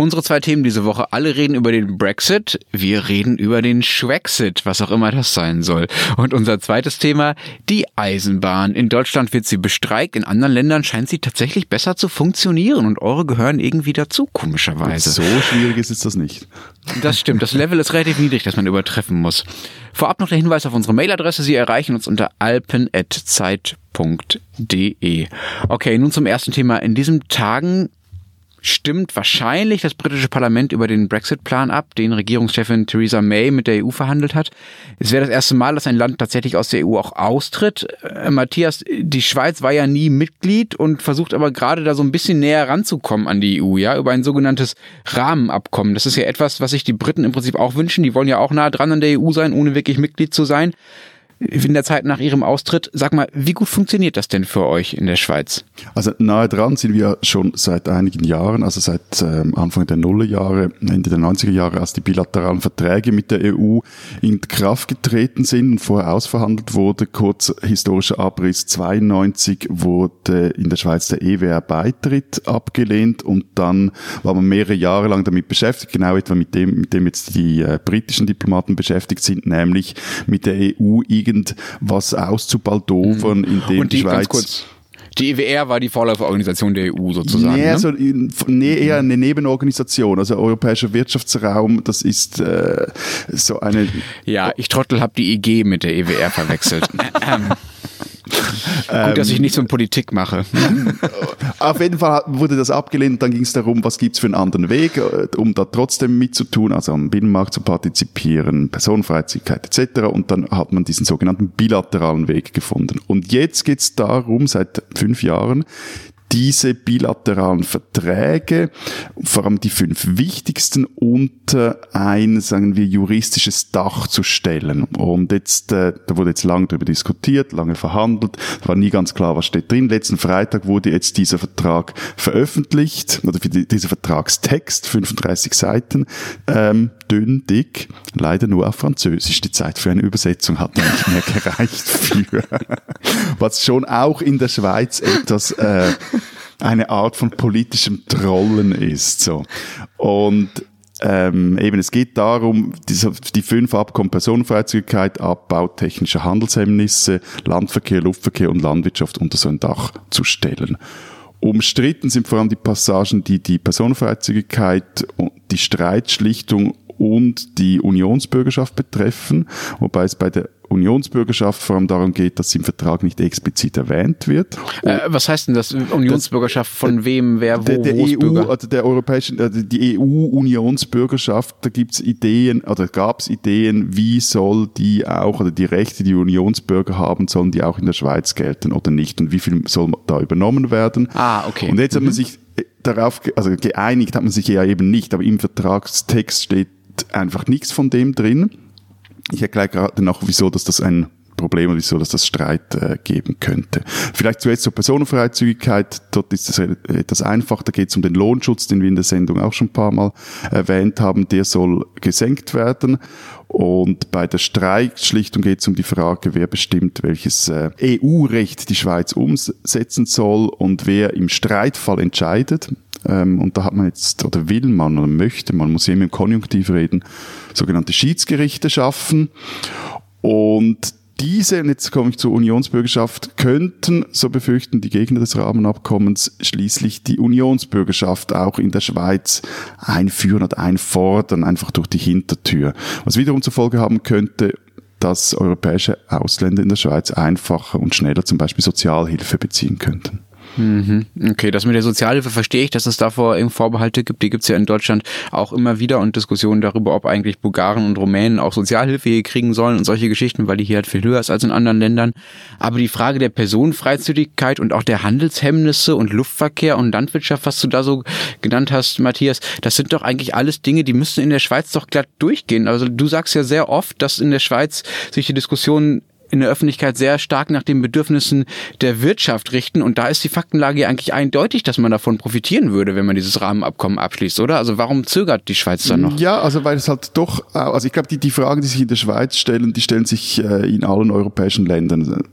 Unsere zwei Themen diese Woche. Alle reden über den Brexit. Wir reden über den Schwexit, was auch immer das sein soll. Und unser zweites Thema, die Eisenbahn. In Deutschland wird sie bestreikt. In anderen Ländern scheint sie tatsächlich besser zu funktionieren. Und eure gehören irgendwie dazu, komischerweise. So schwierig ist das nicht. Das stimmt. Das Level ist relativ niedrig, das man übertreffen muss. Vorab noch der Hinweis auf unsere Mailadresse. Sie erreichen uns unter alpen.zeit.de. Okay, nun zum ersten Thema. In diesen Tagen stimmt wahrscheinlich das britische Parlament über den Brexit-Plan ab, den Regierungschefin Theresa May mit der EU verhandelt hat. Es wäre das erste Mal, dass ein Land tatsächlich aus der EU auch austritt. Äh, Matthias, die Schweiz war ja nie Mitglied und versucht aber gerade da so ein bisschen näher ranzukommen an die EU, ja, über ein sogenanntes Rahmenabkommen. Das ist ja etwas, was sich die Briten im Prinzip auch wünschen. Die wollen ja auch nah dran an der EU sein, ohne wirklich Mitglied zu sein in der Zeit nach Ihrem Austritt. Sag mal, wie gut funktioniert das denn für euch in der Schweiz? Also nahe dran sind wir schon seit einigen Jahren, also seit ähm, Anfang der Nullerjahre, Ende der 90er Jahre, als die bilateralen Verträge mit der EU in Kraft getreten sind und vorher ausverhandelt wurde. Kurz historischer Abriss 92 wurde in der Schweiz der EWR-Beitritt abgelehnt und dann war man mehrere Jahre lang damit beschäftigt, genau etwa mit dem, mit dem jetzt die äh, britischen Diplomaten beschäftigt sind, nämlich mit der EU irgendwas auszubaldowern, mhm. indem Und die, die Schweiz... Kurz, die EWR war die Vorläuferorganisation der EU sozusagen. Nee, ne? also, nee, eher eine Nebenorganisation. Also Europäischer Wirtschaftsraum, das ist äh, so eine. Ja, ich Trottel habe die IG mit der EWR verwechselt. Gut, dass ich nicht so eine Politik mache. Auf jeden Fall wurde das abgelehnt. Dann ging es darum, was gibt's für einen anderen Weg, äh, um da trotzdem mitzutun, also am Binnenmarkt zu partizipieren, Personenfreizügigkeit etc. Und dann hat man diesen sogenannten bilateralen Weg gefunden. Und jetzt geht's darum, seit fünf Jahren, diese bilateralen Verträge, vor allem die fünf wichtigsten, unter ein, sagen wir, juristisches Dach zu stellen. Und jetzt, äh, da wurde jetzt lange darüber diskutiert, lange verhandelt, war nie ganz klar, was steht drin. Letzten Freitag wurde jetzt dieser Vertrag veröffentlicht, oder dieser Vertragstext, 35 Seiten, ähm, dünn, dick, leider nur auf Französisch. Die Zeit für eine Übersetzung hat nicht mehr gereicht für. Was schon auch in der Schweiz etwas äh, eine Art von politischem Trollen ist. So. Und ähm, eben, es geht darum, diese, die fünf Abkommen Personenfreizügigkeit, Abbau technischer Handelshemmnisse, Landverkehr, Luftverkehr und Landwirtschaft unter so ein Dach zu stellen. Umstritten sind vor allem die Passagen, die die Personenfreizügigkeit, die Streitschlichtung und die Unionsbürgerschaft betreffen, wobei es bei der Unionsbürgerschaft vor allem darum geht, dass sie im Vertrag nicht explizit erwähnt wird. Äh, was heißt denn das? Unionsbürgerschaft von das, wem, wer, wo, der, der EU, also der europäischen, also die EU-Unionsbürgerschaft, da gibt's Ideen, oder gab's Ideen, wie soll die auch, oder die Rechte, die Unionsbürger haben, sollen die auch in der Schweiz gelten oder nicht und wie viel soll da übernommen werden? Ah, okay. Und jetzt mhm. hat man mhm. sich darauf, also geeinigt hat man sich ja eben nicht, aber im Vertragstext steht einfach nichts von dem drin. Ich erkläre gerade noch, wieso dass das ein Problem und wieso dass das Streit äh, geben könnte. Vielleicht zuerst zur Personenfreizügigkeit. Dort ist es etwas einfacher. Da geht es um den Lohnschutz, den wir in der Sendung auch schon ein paar Mal erwähnt haben. Der soll gesenkt werden. Und bei der Streikschlichtung geht es um die Frage, wer bestimmt, welches äh, EU-Recht die Schweiz umsetzen soll und wer im Streitfall entscheidet. Ähm, und da hat man jetzt, oder will man, oder möchte, man muss immer im Konjunktiv reden, sogenannte Schiedsgerichte schaffen. Und diese, und jetzt komme ich zur Unionsbürgerschaft, könnten, so befürchten die Gegner des Rahmenabkommens, schließlich die Unionsbürgerschaft auch in der Schweiz einführen oder einfordern, einfach durch die Hintertür. Was wiederum zur Folge haben könnte, dass europäische Ausländer in der Schweiz einfacher und schneller zum Beispiel Sozialhilfe beziehen könnten. Mhm. Okay, das mit der Sozialhilfe verstehe ich, dass es davor eben Vorbehalte gibt. Die gibt es ja in Deutschland auch immer wieder und Diskussionen darüber, ob eigentlich Bulgaren und Rumänen auch Sozialhilfe hier kriegen sollen und solche Geschichten, weil die hier halt viel höher ist als in anderen Ländern. Aber die Frage der Personenfreizügigkeit und auch der Handelshemmnisse und Luftverkehr und Landwirtschaft, was du da so genannt hast, Matthias, das sind doch eigentlich alles Dinge, die müssen in der Schweiz doch glatt durchgehen. Also du sagst ja sehr oft, dass in der Schweiz sich die Diskussion in der Öffentlichkeit sehr stark nach den Bedürfnissen der Wirtschaft richten. Und da ist die Faktenlage eigentlich eindeutig, dass man davon profitieren würde, wenn man dieses Rahmenabkommen abschließt, oder? Also warum zögert die Schweiz dann noch? Ja, also weil es halt doch, also ich glaube, die, die Fragen, die sich in der Schweiz stellen, die stellen sich äh, in allen europäischen Ländern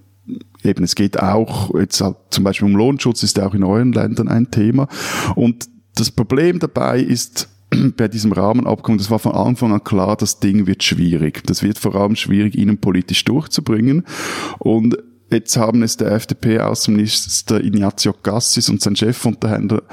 eben, es geht auch, jetzt halt zum Beispiel um Lohnschutz ist ja auch in euren Ländern ein Thema. Und das Problem dabei ist, bei diesem Rahmenabkommen, das war von Anfang an klar, das Ding wird schwierig. Das wird vor allem schwierig, innenpolitisch durchzubringen. Und jetzt haben es der FDP-Außenminister Ignazio Cassis und sein Chefunterhändler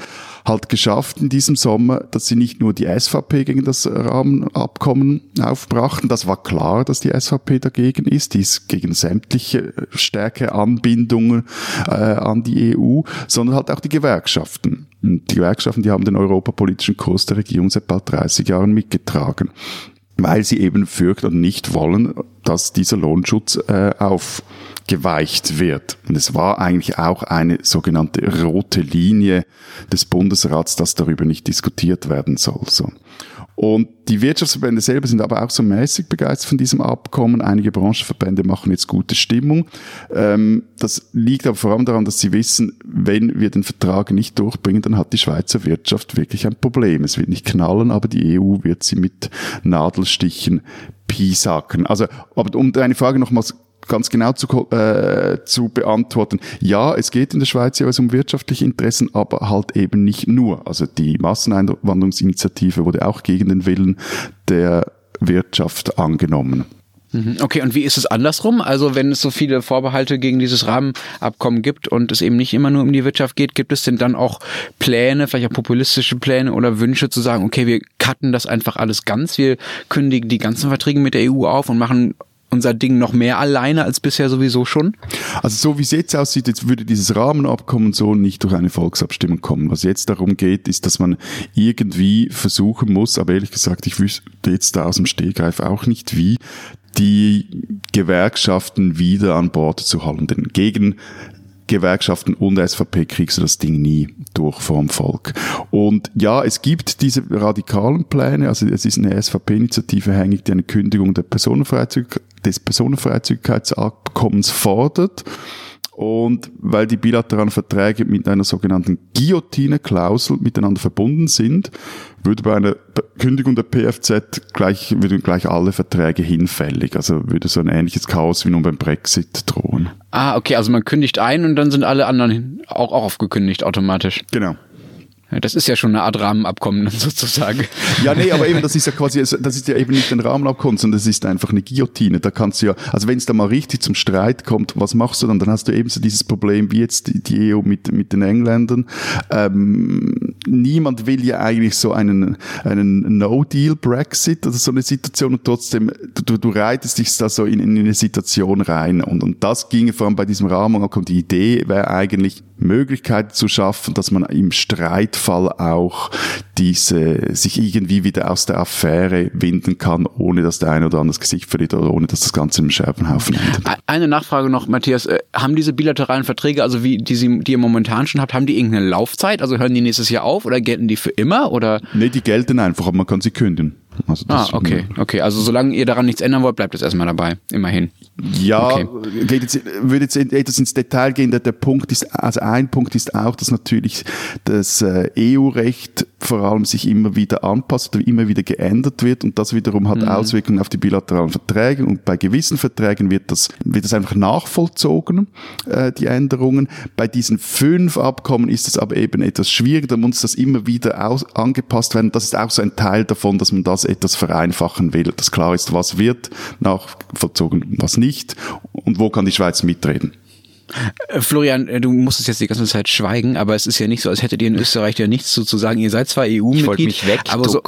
halt geschafft in diesem Sommer, dass sie nicht nur die SVP gegen das Rahmenabkommen aufbrachten. Das war klar, dass die SVP dagegen ist. Die ist gegen sämtliche stärkere Anbindungen äh, an die EU, sondern halt auch die Gewerkschaften. Und die Gewerkschaften, die haben den europapolitischen Kurs der Regierung seit bald 30 Jahren mitgetragen weil sie eben fürchten und nicht wollen, dass dieser Lohnschutz äh, auf geweicht wird. Und es war eigentlich auch eine sogenannte rote Linie des Bundesrats, dass darüber nicht diskutiert werden soll. So. Und die Wirtschaftsverbände selber sind aber auch so mäßig begeistert von diesem Abkommen. Einige Branchenverbände machen jetzt gute Stimmung. Ähm, das liegt aber vor allem daran, dass sie wissen, wenn wir den Vertrag nicht durchbringen, dann hat die Schweizer Wirtschaft wirklich ein Problem. Es wird nicht knallen, aber die EU wird sie mit Nadelstichen piesacken. Also, aber um deine Frage nochmals ganz genau zu, äh, zu beantworten. Ja, es geht in der Schweiz ja um wirtschaftliche Interessen, aber halt eben nicht nur. Also die Masseneinwanderungsinitiative wurde auch gegen den Willen der Wirtschaft angenommen. Mhm. Okay, und wie ist es andersrum? Also wenn es so viele Vorbehalte gegen dieses Rahmenabkommen gibt und es eben nicht immer nur um die Wirtschaft geht, gibt es denn dann auch Pläne, vielleicht auch populistische Pläne oder Wünsche zu sagen, okay, wir cutten das einfach alles ganz, wir kündigen die ganzen Verträge mit der EU auf und machen unser Ding noch mehr alleine als bisher sowieso schon? Also so wie es jetzt aussieht, jetzt würde dieses Rahmenabkommen so nicht durch eine Volksabstimmung kommen. Was jetzt darum geht, ist, dass man irgendwie versuchen muss, aber ehrlich gesagt, ich wüsste jetzt da aus dem Stehgreif auch nicht wie, die Gewerkschaften wieder an Bord zu halten. Denn gegen Gewerkschaften und SVP kriegst du das Ding nie durch vom Volk. Und ja, es gibt diese radikalen Pläne, also es ist eine SVP-Initiative hängig, die eine Kündigung der Personenfreizügigkeit, des Personenfreizügigkeitsabkommens fordert. Und weil die bilateralen Verträge mit einer sogenannten Guillotine-Klausel miteinander verbunden sind, würde bei einer Kündigung der PFZ gleich, würden gleich alle Verträge hinfällig. Also würde so ein ähnliches Chaos wie nun beim Brexit drohen. Ah, okay, also man kündigt ein und dann sind alle anderen auch, auch aufgekündigt automatisch. Genau. Das ist ja schon eine Art Rahmenabkommen sozusagen. Ja, nee, aber eben, das ist ja quasi, das ist ja eben nicht ein Rahmenabkommen, sondern das ist einfach eine Guillotine. Da kannst du ja, also wenn es da mal richtig zum Streit kommt, was machst du dann? Dann hast du eben so dieses Problem wie jetzt die, EU mit, mit den Engländern. Ähm, niemand will ja eigentlich so einen, einen No-Deal-Brexit, also so eine Situation und trotzdem, du, du reitest dich da so in, in eine Situation rein und, und das ginge vor allem bei diesem Rahmenabkommen. Die Idee wäre eigentlich, Möglichkeiten zu schaffen, dass man im Streitfall auch diese, sich irgendwie wieder aus der Affäre winden kann, ohne dass der eine oder andere das Gesicht verliert oder ohne dass das Ganze im Scherbenhaufen endet. Eine Nachfrage noch, Matthias. Äh, haben diese bilateralen Verträge, also wie die, Sie, die ihr momentan schon habt, haben die irgendeine Laufzeit? Also hören die nächstes Jahr auf oder gelten die für immer? Oder? Nee, die gelten einfach, aber man kann sie kündigen. Also ah, okay, okay. Also solange ihr daran nichts ändern wollt, bleibt es erstmal dabei, immerhin. Ja, okay. geht jetzt, würde jetzt etwas ins Detail gehen. Der, der Punkt ist, also ein Punkt ist auch, dass natürlich das äh, EU-Recht vor allem sich immer wieder anpasst oder immer wieder geändert wird und das wiederum hat mhm. Auswirkungen auf die bilateralen Verträge und bei gewissen Verträgen wird das, wird das einfach nachvollzogen, äh, die Änderungen. Bei diesen fünf Abkommen ist es aber eben etwas schwieriger, da muss das immer wieder aus, angepasst werden. Das ist auch so ein Teil davon, dass man das etwas vereinfachen will, dass klar ist, was wird nachvollzogen, was nicht und wo kann die Schweiz mitreden. Äh, Florian, äh, du musstest jetzt die ganze Zeit schweigen, aber es ist ja nicht so, als hättet ihr in Österreich ja nichts zu, zu sagen. Ihr seid zwar EU-Mitglied, ich wollte mich aber so,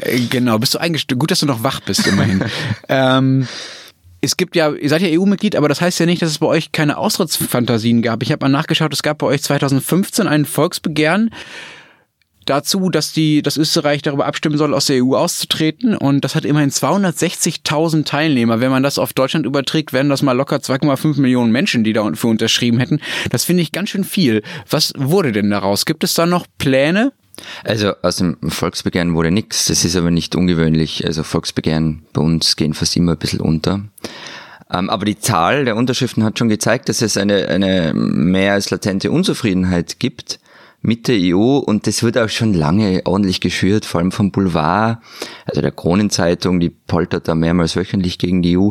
äh, genau, bist du eingestellt. Gut, dass du noch wach bist immerhin. ähm, es gibt ja, ihr seid ja EU-Mitglied, aber das heißt ja nicht, dass es bei euch keine Austrittsfantasien gab. Ich habe mal nachgeschaut, es gab bei euch 2015 ein Volksbegehren dazu, dass die, dass Österreich darüber abstimmen soll, aus der EU auszutreten. Und das hat immerhin 260.000 Teilnehmer. Wenn man das auf Deutschland überträgt, wären das mal locker 2,5 Millionen Menschen, die dafür unterschrieben hätten. Das finde ich ganz schön viel. Was wurde denn daraus? Gibt es da noch Pläne? Also aus dem Volksbegehren wurde nichts. Das ist aber nicht ungewöhnlich. Also Volksbegehren bei uns gehen fast immer ein bisschen unter. Ähm, aber die Zahl der Unterschriften hat schon gezeigt, dass es eine, eine mehr als latente Unzufriedenheit gibt mit der EU und das wird auch schon lange ordentlich geschürt, vor allem vom Boulevard, also der Kronenzeitung, die poltert da mehrmals wöchentlich gegen die EU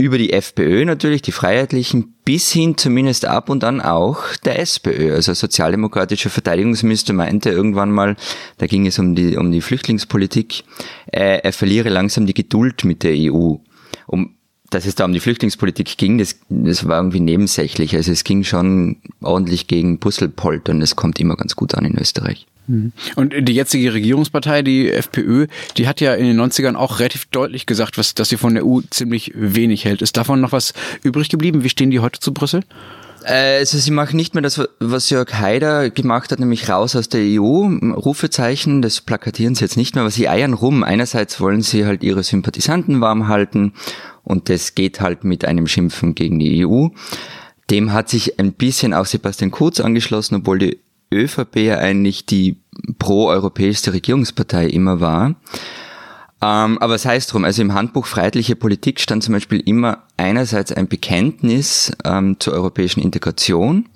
über die FPÖ natürlich, die Freiheitlichen, bis hin zumindest ab und an auch der SPÖ. Also sozialdemokratische Verteidigungsminister meinte irgendwann mal, da ging es um die, um die Flüchtlingspolitik, äh, er verliere langsam die Geduld mit der EU. Um, dass es da um die Flüchtlingspolitik ging, das, das war irgendwie nebensächlich. Also es ging schon ordentlich gegen Puzzlepoltern. Das kommt immer ganz gut an in Österreich. Mhm. Und die jetzige Regierungspartei, die FPÖ, die hat ja in den 90ern auch relativ deutlich gesagt, was, dass sie von der EU ziemlich wenig hält. Ist davon noch was übrig geblieben? Wie stehen die heute zu Brüssel? Äh, also sie machen nicht mehr das, was Jörg Haider gemacht hat, nämlich raus aus der EU, Rufezeichen, das plakatieren sie jetzt nicht mehr, aber sie eiern rum. Einerseits wollen sie halt ihre Sympathisanten warm halten und das geht halt mit einem Schimpfen gegen die EU. Dem hat sich ein bisschen auch Sebastian Kurz angeschlossen, obwohl die ÖVP ja eigentlich die pro-europäischste Regierungspartei immer war. Ähm, aber es heißt drum, also im Handbuch Freiheitliche Politik stand zum Beispiel immer einerseits ein Bekenntnis ähm, zur europäischen Integration.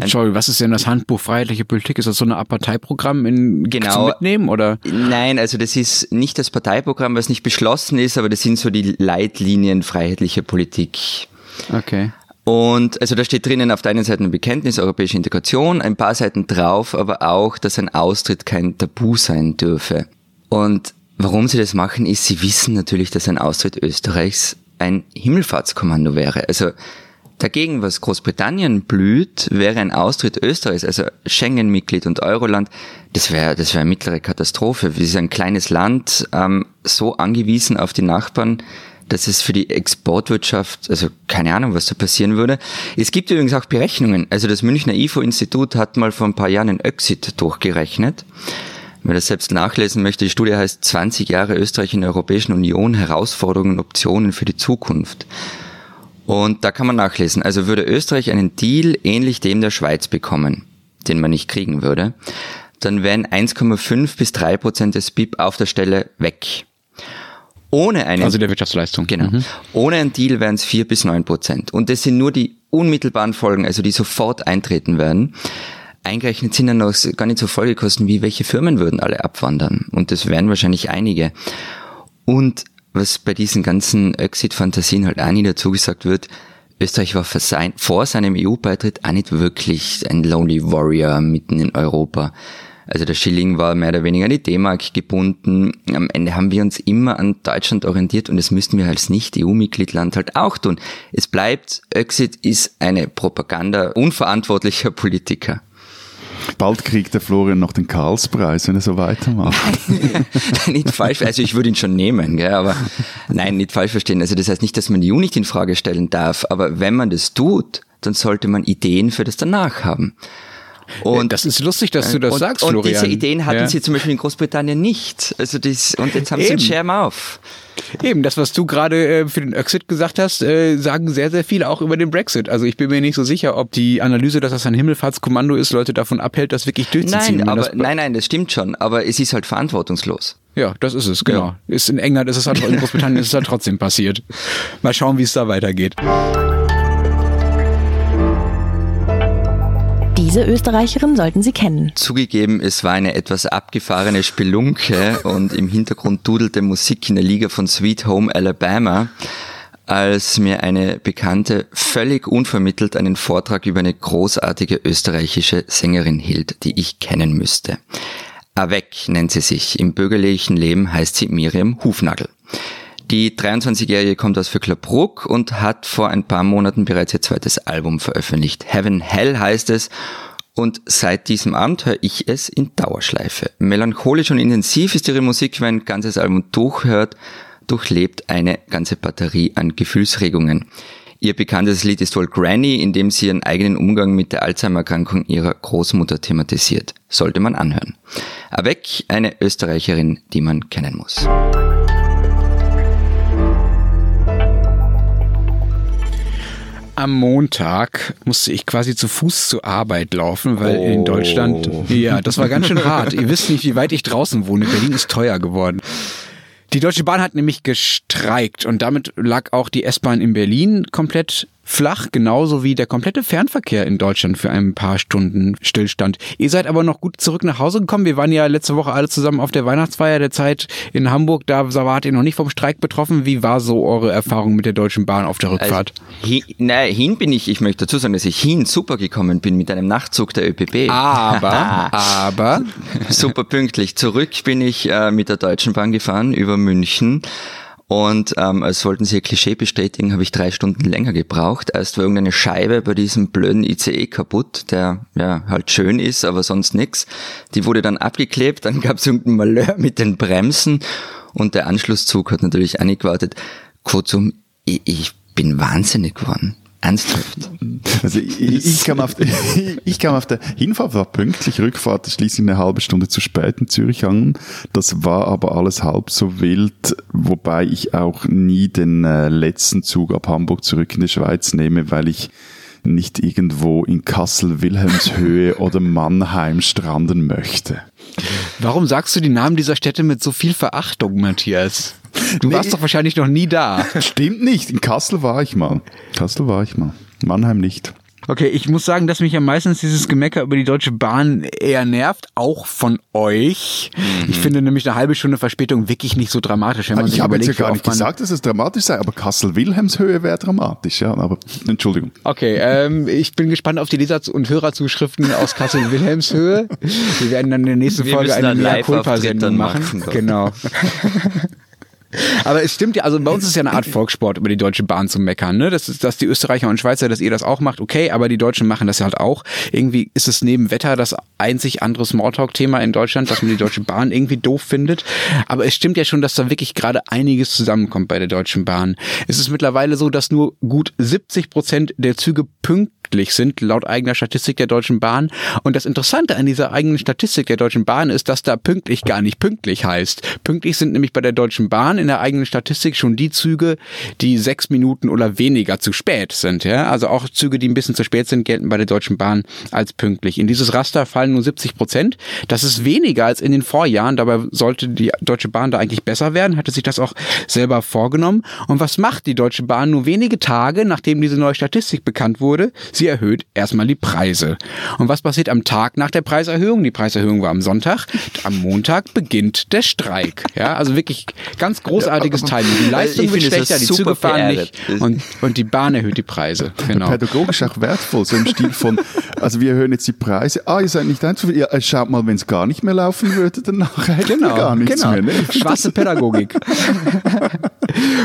Entschuldigung, was ist denn das Handbuch Freiheitliche Politik? Ist das so eine Art Parteiprogramm in, genau, zum Mitnehmen oder? Nein, also das ist nicht das Parteiprogramm, was nicht beschlossen ist, aber das sind so die Leitlinien Freiheitliche Politik. Okay. Und also da steht drinnen auf der einen Seite ein Bekenntnis, europäische Integration, ein paar Seiten drauf, aber auch, dass ein Austritt kein Tabu sein dürfe. Und warum sie das machen, ist, sie wissen natürlich, dass ein Austritt Österreichs ein Himmelfahrtskommando wäre. Also dagegen, was Großbritannien blüht, wäre ein Austritt Österreichs, also Schengen-Mitglied und Euroland, das wäre das wäre eine mittlere Katastrophe. Wir sind ein kleines Land, ähm, so angewiesen auf die Nachbarn, dass es für die Exportwirtschaft, also keine Ahnung, was da passieren würde. Es gibt übrigens auch Berechnungen. Also das Münchner IFO-Institut hat mal vor ein paar Jahren einen Exit durchgerechnet. Wer das selbst nachlesen möchte, die Studie heißt 20 Jahre Österreich in der Europäischen Union, Herausforderungen und Optionen für die Zukunft. Und da kann man nachlesen. Also würde Österreich einen Deal ähnlich dem der Schweiz bekommen, den man nicht kriegen würde, dann wären 1,5 bis 3 Prozent des BIP auf der Stelle weg. Ohne einen, also der Wirtschaftsleistung. Genau. Mhm. Ohne einen Deal wären es vier bis neun Prozent. Und das sind nur die unmittelbaren Folgen, also die sofort eintreten werden. Eingerechnet sind dann noch gar nicht so Folgekosten, wie welche Firmen würden alle abwandern. Und das wären wahrscheinlich einige. Und was bei diesen ganzen Exit-Fantasien halt auch nie dazu gesagt wird, Österreich war vor seinem EU-Beitritt auch nicht wirklich ein Lonely Warrior mitten in Europa. Also der Schilling war mehr oder weniger an die D-Mark gebunden. Am Ende haben wir uns immer an Deutschland orientiert und das müssten wir als Nicht-EU-Mitgliedland halt auch tun. Es bleibt, Exit ist eine Propaganda unverantwortlicher Politiker. Bald kriegt der Florian noch den Karlspreis, wenn er so weitermacht. nicht falsch, also ich würde ihn schon nehmen, gell, aber nein, nicht falsch verstehen. Also das heißt nicht, dass man die EU nicht in Frage stellen darf, aber wenn man das tut, dann sollte man Ideen für das danach haben. Und das ist lustig, dass du das und, sagst, und Florian. Und diese Ideen hatten ja. sie zum Beispiel in Großbritannien nicht. Also das, und jetzt haben Eben. sie einen Schirm auf. Eben, das, was du gerade äh, für den Exit gesagt hast, äh, sagen sehr, sehr viele auch über den Brexit. Also ich bin mir nicht so sicher, ob die Analyse, dass das ein Himmelfahrtskommando ist, Leute davon abhält, das wirklich durchzuziehen. Nein, aber, nein, nein, das stimmt schon. Aber es ist halt verantwortungslos. Ja, das ist es, genau. Ja. Ist in England ist es halt, in Großbritannien ist es halt trotzdem passiert. Mal schauen, wie es da weitergeht. Diese Österreicherin sollten Sie kennen. Zugegeben, es war eine etwas abgefahrene Spelunke und im Hintergrund dudelte Musik in der Liga von Sweet Home Alabama, als mir eine Bekannte völlig unvermittelt einen Vortrag über eine großartige österreichische Sängerin hielt, die ich kennen müsste. Avec nennt sie sich. Im bürgerlichen Leben heißt sie Miriam Hufnagel. Die 23-Jährige kommt aus Vöcklerbruck und hat vor ein paar Monaten bereits ihr zweites Album veröffentlicht. Heaven Hell heißt es. Und seit diesem Abend höre ich es in Dauerschleife. Melancholisch und intensiv ist ihre Musik, wenn ein ganzes Album durchhört, durchlebt eine ganze Batterie an Gefühlsregungen. Ihr bekanntes Lied ist wohl Granny, in dem sie ihren eigenen Umgang mit der Alzheimer-Erkrankung ihrer Großmutter thematisiert. Sollte man anhören. Avec, eine Österreicherin, die man kennen muss. Am Montag musste ich quasi zu Fuß zur Arbeit laufen, weil oh. in Deutschland, ja, das war ganz schön hart. Ihr wisst nicht, wie weit ich draußen wohne. Berlin ist teuer geworden. Die Deutsche Bahn hat nämlich gestreikt und damit lag auch die S-Bahn in Berlin komplett flach, genauso wie der komplette Fernverkehr in Deutschland für ein paar Stunden Stillstand. Ihr seid aber noch gut zurück nach Hause gekommen. Wir waren ja letzte Woche alle zusammen auf der Weihnachtsfeier der Zeit in Hamburg. Da wart ihr noch nicht vom Streik betroffen. Wie war so eure Erfahrung mit der Deutschen Bahn auf der Rückfahrt? Also, hin, nein, hin bin ich, ich möchte dazu sagen, dass ich hin super gekommen bin mit einem Nachtzug der ÖPB. Aber, aber. super pünktlich. Zurück bin ich äh, mit der Deutschen Bahn gefahren über München. Und ähm, als wollten sie ihr Klischee bestätigen, habe ich drei Stunden länger gebraucht. Erst war irgendeine Scheibe bei diesem blöden ICE kaputt, der ja halt schön ist, aber sonst nix. Die wurde dann abgeklebt, dann gab es irgendein Malheur mit den Bremsen und der Anschlusszug hat natürlich angewartet. Kurzum, ich, ich bin wahnsinnig geworden. Ernsthaft? Also ich, ich, kam auf, ich kam auf der Hinfahrt, war pünktlich, Rückfahrt schließlich eine halbe Stunde zu spät in Zürich an. Das war aber alles halb so wild, wobei ich auch nie den äh, letzten Zug ab Hamburg zurück in die Schweiz nehme, weil ich nicht irgendwo in Kassel, Wilhelmshöhe oder Mannheim stranden möchte. Warum sagst du die Namen dieser Städte mit so viel Verachtung, Matthias? Du nee, warst doch wahrscheinlich noch nie da. Stimmt nicht. In Kassel war ich mal. Kassel war ich mal. Mannheim nicht. Okay, ich muss sagen, dass mich ja meistens dieses Gemecker über die Deutsche Bahn eher nervt, auch von euch. Mhm. Ich finde nämlich eine halbe Stunde Verspätung wirklich nicht so dramatisch, wenn man ich sich habe überlegt, ja gar nicht gesagt, dass es dramatisch sei, aber Kassel-Wilhelmshöhe wäre dramatisch, ja, aber Entschuldigung. Okay, ähm, ich bin gespannt auf die Leser- und Hörerzuschriften aus Kassel-Wilhelmshöhe. Wir werden dann in der nächsten Wir Folge eine Mea Culpa-Sendung machen. machen genau. Aber es stimmt ja, also bei uns ist ja eine Art Volkssport, über die Deutsche Bahn zu meckern. Ne? Das ist, dass die Österreicher und Schweizer, dass ihr das auch macht, okay, aber die Deutschen machen das ja halt auch. Irgendwie ist es neben Wetter das einzig andere Smalltalk-Thema in Deutschland, dass man die Deutsche Bahn irgendwie doof findet. Aber es stimmt ja schon, dass da wirklich gerade einiges zusammenkommt bei der Deutschen Bahn. Es ist mittlerweile so, dass nur gut 70 Prozent der Züge pünktlich sind, laut eigener Statistik der Deutschen Bahn. Und das Interessante an dieser eigenen Statistik der Deutschen Bahn ist, dass da pünktlich gar nicht pünktlich heißt. Pünktlich sind nämlich bei der Deutschen Bahn in der eigenen Statistik schon die Züge, die sechs Minuten oder weniger zu spät sind. Ja? Also auch Züge, die ein bisschen zu spät sind, gelten bei der Deutschen Bahn als pünktlich. In dieses Raster fallen nur 70 Prozent. Das ist weniger als in den Vorjahren. Dabei sollte die Deutsche Bahn da eigentlich besser werden, hatte sich das auch selber vorgenommen. Und was macht die Deutsche Bahn nur wenige Tage, nachdem diese neue Statistik bekannt wurde? Sie erhöht erstmal die Preise. Und was passiert am Tag nach der Preiserhöhung? Die Preiserhöhung war am Sonntag. Am Montag beginnt der Streik. Ja, also wirklich ganz großartiges Timing. Die Leistung wird schlechter, die Züge fahren nicht und, und die Bahn erhöht die Preise. Genau. Pädagogisch auch wertvoll, so im Stil von, also wir erhöhen jetzt die Preise. Ah, ihr seid nicht einzufrieden. Ja, schaut mal, wenn es gar nicht mehr laufen würde, dann nachher genau, gar nichts genau. mehr. Ne? Schwarze Pädagogik.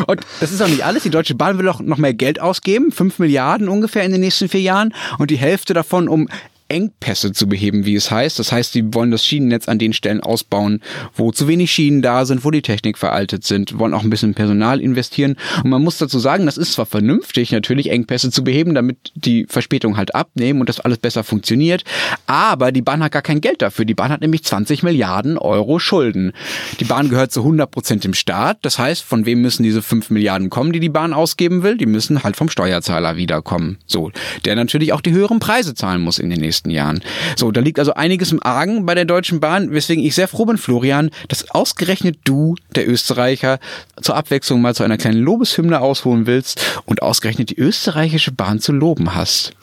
und das ist auch nicht alles. Die Deutsche Bahn will auch noch mehr Geld ausgeben, fünf Milliarden ungefähr in den nächsten vier Jahren und die Hälfte davon, um Engpässe zu beheben, wie es heißt. Das heißt, sie wollen das Schienennetz an den Stellen ausbauen, wo zu wenig Schienen da sind, wo die Technik veraltet sind, wollen auch ein bisschen Personal investieren. Und man muss dazu sagen, das ist zwar vernünftig, natürlich Engpässe zu beheben, damit die Verspätungen halt abnehmen und das alles besser funktioniert, aber die Bahn hat gar kein Geld dafür. Die Bahn hat nämlich 20 Milliarden Euro Schulden. Die Bahn gehört zu 100 Prozent dem Staat. Das heißt, von wem müssen diese 5 Milliarden kommen, die die Bahn ausgeben will? Die müssen halt vom Steuerzahler wiederkommen. So, der natürlich auch die höheren Preise zahlen muss in den nächsten nächsten Jahren. So, da liegt also einiges im Argen bei der Deutschen Bahn, weswegen ich sehr froh bin, Florian, dass ausgerechnet du, der Österreicher, zur Abwechslung mal zu einer kleinen Lobeshymne ausholen willst und ausgerechnet die österreichische Bahn zu loben hast.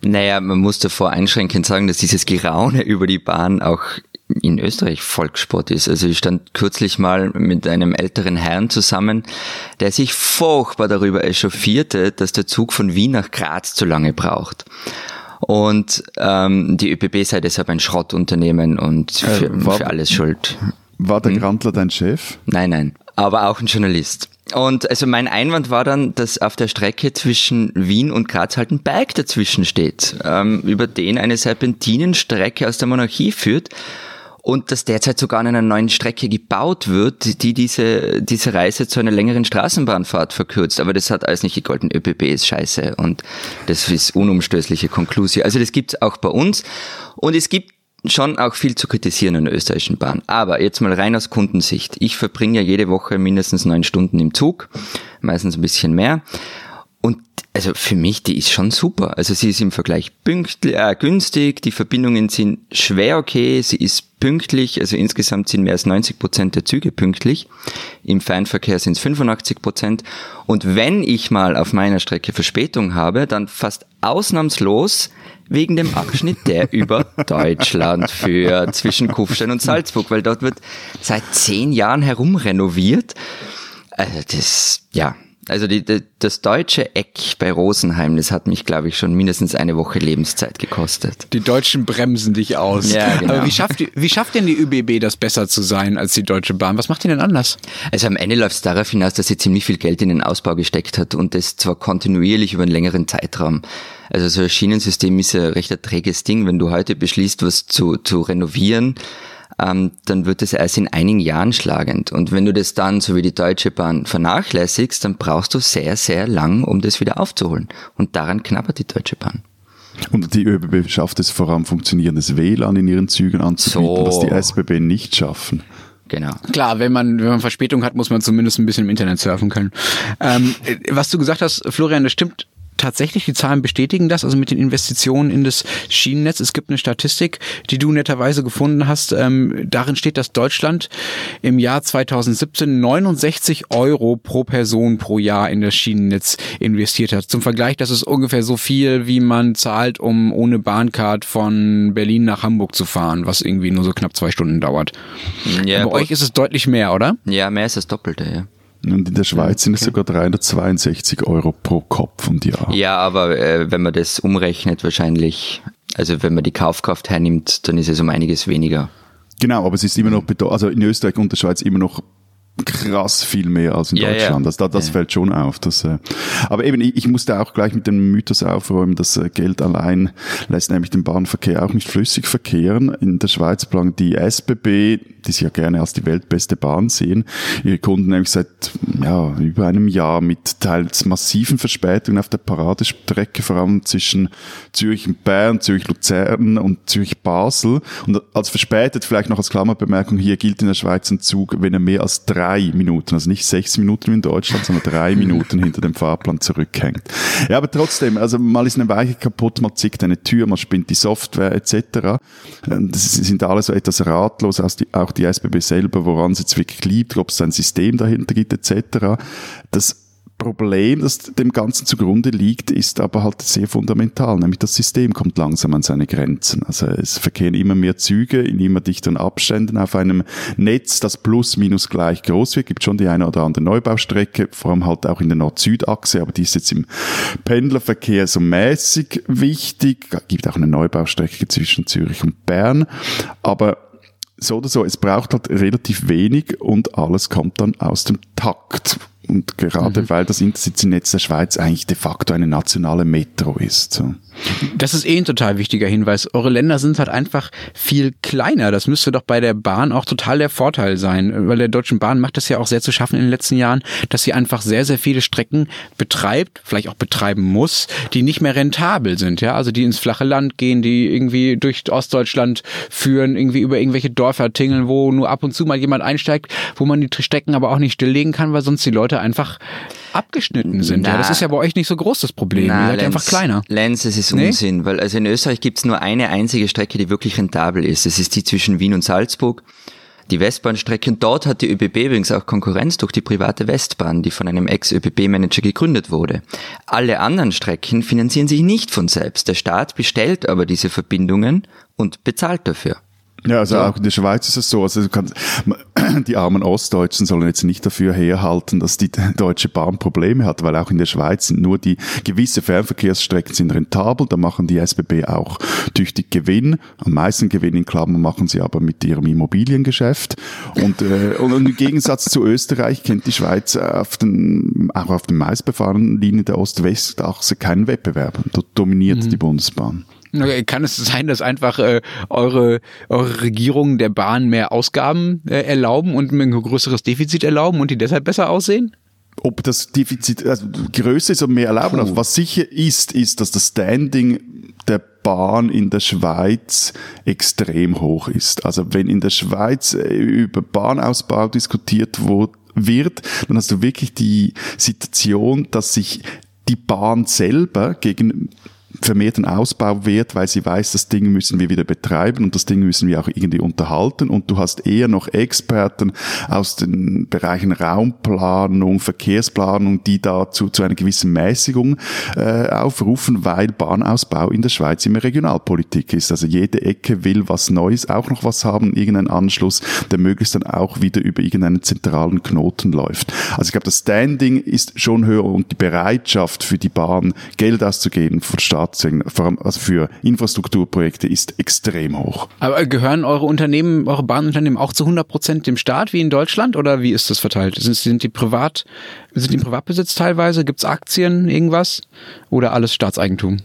Naja, man muss davor einschränkend sagen, dass dieses Geraune über die Bahn auch in Österreich Volkssport ist. Also ich stand kürzlich mal mit einem älteren Herrn zusammen, der sich furchtbar darüber echauffierte, dass der Zug von Wien nach Graz zu lange braucht. Und ähm, die ÖPB sei deshalb ein Schrottunternehmen und für, äh, war, für alles schuld. War der hm? Grantler dein Chef? Nein, nein. Aber auch ein Journalist. Und also mein Einwand war dann, dass auf der Strecke zwischen Wien und Graz halt ein Berg dazwischen steht, ähm, über den eine Serpentinenstrecke aus der Monarchie führt und dass derzeit sogar an einer neuen Strecke gebaut wird, die diese, diese Reise zu einer längeren Straßenbahnfahrt verkürzt. Aber das hat alles nicht gegolten. ÖPB ist scheiße und das ist unumstößliche Konklusion. Also das gibt's auch bei uns und es gibt schon auch viel zu kritisieren in der österreichischen Bahn. Aber jetzt mal rein aus Kundensicht. Ich verbringe ja jede Woche mindestens neun Stunden im Zug, meistens ein bisschen mehr. Und also für mich, die ist schon super. Also sie ist im Vergleich pünktlich, äh, günstig, die Verbindungen sind schwer okay, sie ist pünktlich, also insgesamt sind mehr als 90 Prozent der Züge pünktlich. Im Fernverkehr sind es 85 Prozent. Und wenn ich mal auf meiner Strecke Verspätung habe, dann fast ausnahmslos wegen dem Abschnitt, der über Deutschland führt, zwischen Kufstein und Salzburg, weil dort wird seit zehn Jahren herumrenoviert. Also das, ja, also die, die, das deutsche Eck bei Rosenheim, das hat mich, glaube ich, schon mindestens eine Woche Lebenszeit gekostet. Die Deutschen bremsen dich aus. Ja, genau. Aber wie schafft, wie schafft denn die ÖBB das besser zu sein als die Deutsche Bahn? Was macht die denn anders? Also am Ende läuft es darauf hinaus, dass sie ziemlich viel Geld in den Ausbau gesteckt hat und das zwar kontinuierlich über einen längeren Zeitraum. Also so ein Schienensystem ist ein recht ein träges Ding. Wenn du heute beschließt, was zu, zu renovieren, ähm, dann wird es erst in einigen Jahren schlagend. Und wenn du das dann, so wie die Deutsche Bahn, vernachlässigst, dann brauchst du sehr, sehr lang, um das wieder aufzuholen. Und daran knabbert die Deutsche Bahn. Und die ÖBB schafft es vor allem funktionierendes WLAN in ihren Zügen anzubieten, So. was die SBB nicht schaffen. Genau. Klar, wenn man, wenn man Verspätung hat, muss man zumindest ein bisschen im Internet surfen können. Ähm, äh, was du gesagt hast, Florian, das stimmt tatsächlich, die Zahlen bestätigen das, also mit den Investitionen in das Schienennetz. Es gibt eine Statistik, die du netterweise gefunden hast. Ähm, darin steht, dass Deutschland im Jahr 2017 69 Euro pro Person pro Jahr in das Schienennetz investiert hat. Zum Vergleich, das ist ungefähr so viel, wie man zahlt, um ohne Bahncard von Berlin nach Hamburg zu fahren, was irgendwie nur so knapp zwei Stunden dauert. Ja, Bei euch ist es deutlich mehr, oder? ja, mehr als das Doppelte, ja. Und in der Schweiz sind es sogar 362 Euro pro Kopf und Jahr. Ja, aber äh, wenn man das umrechnet, wahrscheinlich, also wenn man die Kaufkraft hernimmt, dann ist es um einiges weniger. Genau, aber es ist immer noch, also in Österreich und der Schweiz immer noch krass viel mehr als in ja. Deutschland. Das, das, das Ja. fällt schon auf. Das, äh, aber eben, ich, ich musste auch gleich mit dem Mythos aufräumen, dass äh, Geld allein lässt nämlich den Bahnverkehr auch nicht flüssig verkehren. In der Schweiz planen die SBB, die sie ja gerne als die weltbeste Bahn sehen, ihre Kunden nämlich seit ja, über einem Jahr mit teils massiven Verspätungen auf der Paradestrecke, vor allem zwischen Zürich und Bern, Zürich-Luzern und Zürich-Basel. Und als verspätet vielleicht noch als Klammerbemerkung, hier gilt in der Schweiz ein Zug, wenn er mehr als drei Minuten, also nicht sechs Minuten wie in Deutschland, sondern drei Minuten hinter dem Fahrplan zurückhängt. Ja, aber trotzdem, also mal ist eine Weiche kaputt, mal zickt eine Tür, mal spinnt die Software etc. Das sind alles so etwas ratlos, auch die, auch die SBB selber, woran es jetzt wirklich liegt, ob es ein System dahinter gibt etc. Das Problem, das dem Ganzen zugrunde liegt, ist aber halt sehr fundamental, nämlich das System kommt langsam an seine Grenzen. Also es verkehren immer mehr Züge in immer dichteren Abständen auf einem Netz, das plus minus gleich groß wird. Gibt schon die eine oder andere Neubaustrecke, vor allem halt auch in der Nord-Süd-Achse, aber die ist jetzt im Pendlerverkehr so mäßig wichtig. Gibt auch eine Neubaustrecke zwischen Zürich und Bern, aber so oder so, es braucht halt relativ wenig und alles kommt dann aus dem Takt. Und gerade weil das Intercity-Netz der Schweiz eigentlich de facto eine nationale Metro ist. So. Das ist eh ein total wichtiger Hinweis. Eure Länder sind halt einfach viel kleiner. Das müsste doch bei der Bahn auch total der Vorteil sein, weil der Deutschen Bahn macht es ja auch sehr zu schaffen in den letzten Jahren, dass sie einfach sehr, sehr viele Strecken betreibt, vielleicht auch betreiben muss, die nicht mehr rentabel sind. Ja, also die ins flache Land gehen, die irgendwie durch Ostdeutschland führen, irgendwie über irgendwelche Dörfer tingeln, wo nur ab und zu mal jemand einsteigt, wo man die Strecken aber auch nicht stilllegen kann, weil sonst die Leute einfach abgeschnitten sind. ja, Na. das ist ja bei euch nicht so groß das Problem. Ihr seid ja einfach kleiner. Lenz, es ist Nee? Unsinn, weil also in Österreich gibt's nur eine einzige Strecke, die wirklich rentabel ist. Das ist die zwischen Wien und Salzburg. Die Westbahnstrecke. Und dort hat die ÖBB übrigens auch Konkurrenz durch die private Westbahn, die von einem Ex-ÖBB-Manager gegründet wurde. Alle anderen Strecken finanzieren sich nicht von selbst. Der Staat bestellt aber diese Verbindungen und bezahlt dafür. Ja, also auch in der Schweiz ist es so, also du kannst, die armen Ostdeutschen sollen jetzt nicht dafür herhalten, dass die Deutsche Bahn Probleme hat, weil auch in der Schweiz sind nur die gewisse Fernverkehrsstrecken sind rentabel, da machen die SBB auch tüchtig Gewinn. Am meisten Gewinn in Klammern machen sie aber mit ihrem Immobiliengeschäft. Und, äh, und im Gegensatz zu Österreich kennt die Schweiz auf den, auch auf den meistbefahrenen Linien der Ost-West-Achse keinen Wettbewerb. Dort dominiert die Bundesbahn. Kann es sein, dass einfach äh, eure, eure Regierungen der Bahn mehr Ausgaben äh, erlauben und ein größeres Defizit erlauben und die deshalb besser aussehen? ob das Defizit also größer ist oder mehr erlauben darf. Was sicher ist, ist, dass das Standing der Bahn in der Schweiz extrem hoch ist. Also wenn in der Schweiz äh, über Bahnausbau diskutiert wird, dann hast du wirklich die Situation, dass sich die Bahn selber gegen vermehrten Ausbau wert, weil sie weiß, das Ding müssen wir wieder betreiben und das Ding müssen wir auch irgendwie unterhalten und du hast eher noch Experten aus den Bereichen Raumplanung, Verkehrsplanung, die dazu zu einer gewissen Mäßigung äh, aufrufen, weil Bahnausbau in der Schweiz immer Regionalpolitik ist. Also jede Ecke will was Neues, auch noch was haben, irgendeinen Anschluss, der möglichst dann auch wieder über irgendeinen zentralen Knoten läuft. Also ich glaube, das Standing ist schon höher und die Bereitschaft für die Bahn, Geld auszugeben von Staat vor allem also für Infrastrukturprojekte, ist extrem hoch. Aber gehören eure Unternehmen, eure Bahnunternehmen auch zu 100 Prozent dem Staat wie in Deutschland oder wie ist das verteilt? Sind, sind die privat, sind die im Privatbesitz teilweise? Gibt es Aktien, irgendwas? Oder alles Staatseigentum?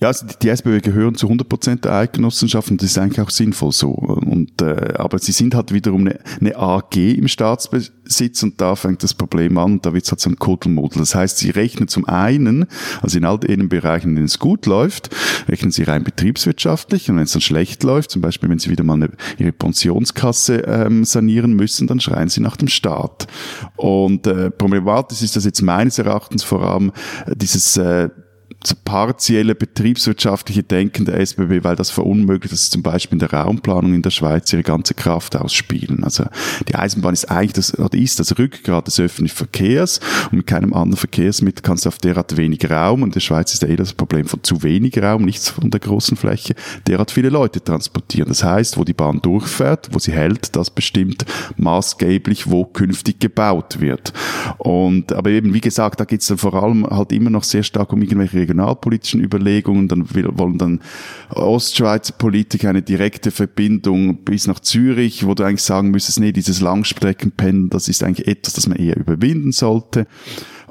Ja, also die SBW gehören zu 100% der Eidgenossenschaft und das ist eigentlich auch sinnvoll so. Und, äh, aber sie sind halt wiederum eine, eine AG im Staatsbesitz und da fängt das Problem an da wird es halt so ein Kuddelmuddel. Das heißt, sie rechnen zum einen, also in all den Bereichen, in denen es gut läuft, rechnen sie rein betriebswirtschaftlich und wenn es dann schlecht läuft, zum Beispiel wenn sie wieder mal eine, ihre Pensionskasse ähm, sanieren müssen, dann schreien sie nach dem Staat. Und äh, problematisch ist das jetzt meines Erachtens vor allem äh, dieses äh, so partielle betriebswirtschaftliche Denken der SBB, weil das verunmöglicht, dass sie zum Beispiel in der Raumplanung in der Schweiz ihre ganze Kraft ausspielen. Also die Eisenbahn ist eigentlich das, oder ist das Rückgrat des öffentlichen Verkehrs und mit keinem anderen Verkehrsmittel kannst du auf derart wenig Raum und in der Schweiz ist ja eh das Problem von zu wenig Raum, nichts von der großen Fläche, derart viele Leute transportieren. Das heißt, wo die Bahn durchfährt, wo sie hält, das bestimmt maßgeblich, wo künftig gebaut wird. Und, aber eben, wie gesagt, da geht es dann vor allem halt immer noch sehr stark um irgendwelche regionalpolitischen Überlegungen. Dann will, wollen dann Ostschweizer Politiker eine direkte Verbindung bis nach Zürich, wo du eigentlich sagen müsstest, nee, dieses Langstreckenpendeln, das ist eigentlich etwas, das man eher überwinden sollte.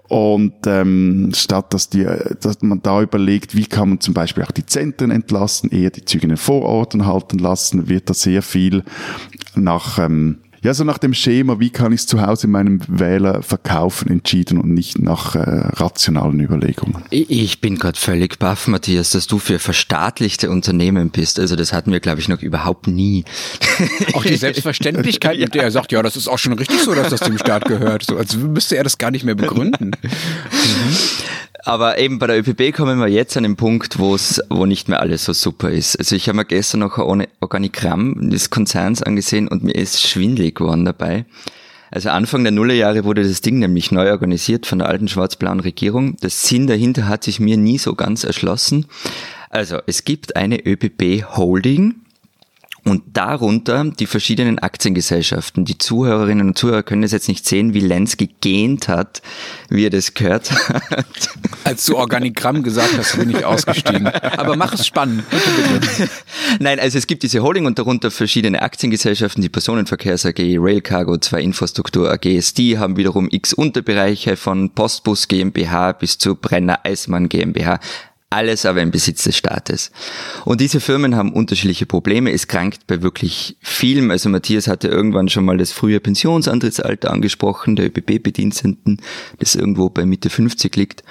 Und ähm, statt dass, die, dass man da überlegt, wie kann man zum Beispiel auch die Zentren entlasten, eher die Züge in den Vororten halten lassen, wird da sehr viel nach ähm, ja, so nach dem Schema, wie kann ich es zu Hause meinem Wähler verkaufen, entschieden und nicht nach äh, rationalen Überlegungen. Ich bin gerade völlig baff, Matthias, dass du für verstaatlichte Unternehmen bist. Also das hatten wir, glaube ich, noch überhaupt nie. Auch die Selbstverständlichkeit, mit der er sagt, ja, das ist auch schon richtig so, dass das dem Staat gehört. So, als müsste er das gar nicht mehr begründen. Mhm. Aber eben bei der ÖPB kommen wir jetzt an den Punkt, wo es, wo nicht mehr alles so super ist. Also ich habe mir gestern noch ein Organigramm des Konzerns angesehen und mir ist schwindlig geworden dabei. Also Anfang der Nullerjahre wurde das Ding nämlich neu organisiert von der alten schwarz-blauen Regierung. Das Sinn dahinter hat sich mir nie so ganz erschlossen. Also es gibt eine ÖPB Holding, und darunter die verschiedenen Aktiengesellschaften. Die Zuhörerinnen und Zuhörer können es jetzt nicht sehen, wie Lenz gegähnt hat, wie er das gehört hat. Als du Organigramm gesagt hast, bin ich ausgestiegen. Aber mach es spannend. Bitte, bitte. Nein, also es gibt diese Holding und darunter verschiedene Aktiengesellschaften, die Personenverkehrs AG, Rail Cargo, zwei Infrastruktur AGs. Die haben wiederum x Unterbereiche von Postbus GmbH bis zu Brenner Eismann GmbH alles aber im Besitz des Staates. Und diese Firmen haben unterschiedliche Probleme. Es krankt bei wirklich vielem. Also Matthias hatte irgendwann schon mal das frühe Pensionsantrittsalter angesprochen, der ÖBB-Bediensteten, das irgendwo bei Mitte 50 liegt.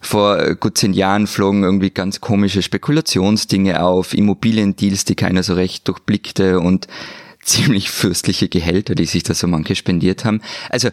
Vor gut zehn Jahren flogen irgendwie ganz komische Spekulationsdinge auf, Immobiliendeals, die keiner so recht durchblickte und ziemlich fürstliche Gehälter, die sich da so manche spendiert haben. Also,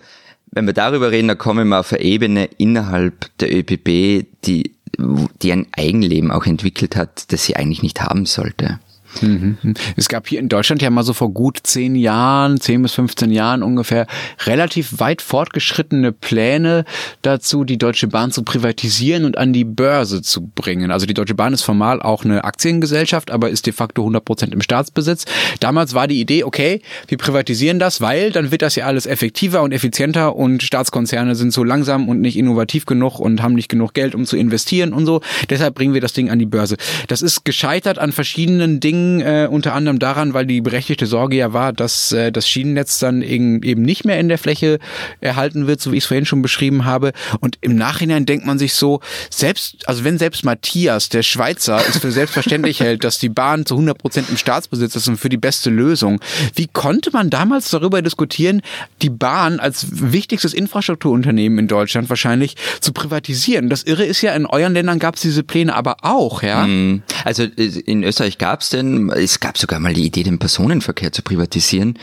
wenn wir darüber reden, dann kommen wir auf eine Ebene innerhalb der ÖPB, die die ein Eigenleben auch entwickelt hat, das sie eigentlich nicht haben sollte. Mhm. Es gab hier in Deutschland ja mal so vor gut zehn Jahren, zehn bis 15 Jahren ungefähr, relativ weit fortgeschrittene Pläne dazu, die Deutsche Bahn zu privatisieren und an die Börse zu bringen. Also die Deutsche Bahn ist formal auch eine Aktiengesellschaft, aber ist de facto 100 Prozent im Staatsbesitz. Damals war die Idee, okay, wir privatisieren das, weil dann wird das ja alles effektiver und effizienter und Staatskonzerne sind so langsam und nicht innovativ genug und haben nicht genug Geld, um zu investieren und so. Deshalb bringen wir das Ding an die Börse. Das ist gescheitert an verschiedenen Dingen äh, unter anderem daran, weil die berechtigte Sorge ja war, dass äh, das Schienennetz dann eben nicht mehr in der Fläche erhalten wird, so wie ich es vorhin schon beschrieben habe. Und im Nachhinein denkt man sich so, selbst, also wenn selbst Matthias, der Schweizer, es für selbstverständlich hält, dass die Bahn zu 100 Prozent im Staatsbesitz ist und für die beste Lösung, wie konnte man damals darüber diskutieren, die Bahn als wichtigstes Infrastrukturunternehmen in Deutschland wahrscheinlich zu privatisieren? Das Irre ist ja, in euren Ländern gab es diese Pläne aber auch, ja? Mm. Also in Österreich gab es denn, es gab sogar mal die Idee, den Personenverkehr zu privatisieren.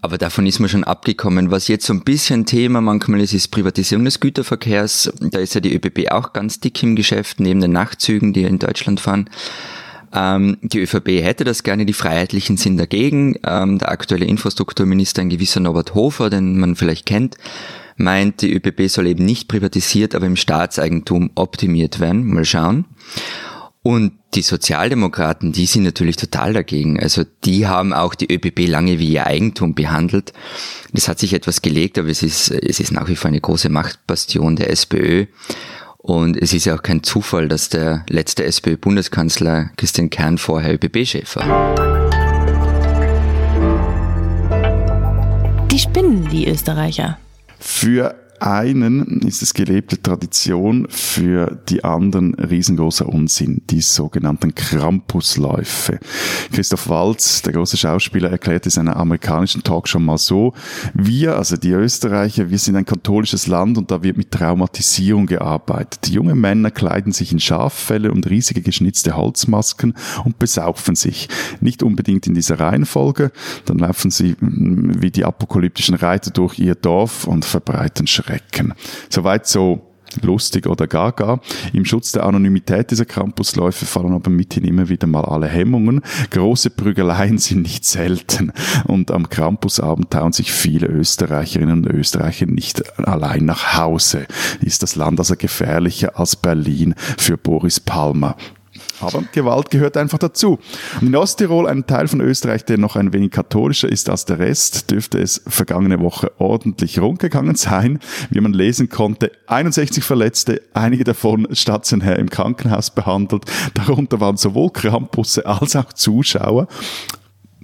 Aber davon ist man schon abgekommen. Was jetzt so ein bisschen Thema manchmal ist, ist Privatisierung des Güterverkehrs. Da ist ja die ÖBB auch ganz dick im Geschäft, neben den Nachtzügen, die in Deutschland fahren. Ähm, die ÖVP hätte das gerne, die Freiheitlichen sind dagegen. Ähm, der aktuelle Infrastrukturminister, ein gewisser Norbert Hofer, den man vielleicht kennt, meint, die ÖBB soll eben nicht privatisiert, aber im Staatseigentum optimiert werden. Mal schauen. Und die Sozialdemokraten, die sind natürlich total dagegen. Also die haben auch die ÖBB lange wie ihr Eigentum behandelt. Das hat sich etwas gelegt, aber es ist, es ist nach wie vor eine große Machtbastion der SPÖ. Und es ist ja auch kein Zufall, dass der letzte SPÖ-Bundeskanzler Christian Kern vorher ÖBB-Chef war. Die spinnen, die Österreicher. Für einen ist es gelebte Tradition, für die anderen riesengroßer Unsinn, die sogenannten Krampusläufe. Christoph Walz, der große Schauspieler, erklärte in amerikanischen Talkshow mal so, wir, also die Österreicher, wir sind ein katholisches Land und da wird mit Traumatisierung gearbeitet. Die jungen Männer kleiden sich in Schaffelle und riesige geschnitzte Holzmasken und besaufen sich. Nicht unbedingt in dieser Reihenfolge, dann laufen sie mm, wie die apokalyptischen Reiter durch ihr Dorf und verbreiten Schrecken. Schrecken. Soweit so lustig oder gaga. Im Schutz der Anonymität dieser Campusläufe fallen aber mithin immer wieder mal alle Hemmungen. Große Prügeleien sind nicht selten und am Campusabend tauen sich viele Österreicherinnen und Österreicher nicht allein nach Hause. Ist das Land also gefährlicher als Berlin für Boris Palmer? Aber Gewalt gehört einfach dazu. Und in Osttirol, ein Teil von Österreich, der noch ein wenig katholischer ist als der Rest, dürfte es vergangene Woche ordentlich rundgegangen sein. Wie man lesen konnte, 61 Verletzte, einige davon stationär im Krankenhaus behandelt. Darunter waren sowohl Krampusse als auch Zuschauer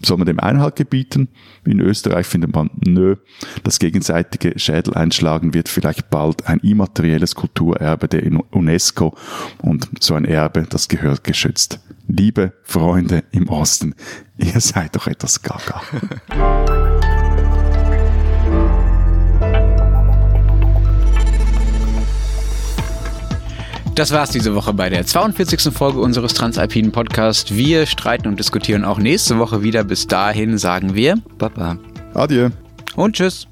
soll man dem Einhalt gebieten? In Österreich findet man, nö, das gegenseitige Schädeleinschlagen wird vielleicht bald ein immaterielles Kulturerbe der UNESCO und so ein Erbe, das gehört geschützt. Liebe Freunde im Osten, ihr seid doch etwas gaga. Das war's diese Woche bei der 42. Folge unseres Transalpinen Podcasts. Wir streiten und diskutieren auch nächste Woche wieder. Bis dahin sagen wir Baba. Adieu. Und tschüss.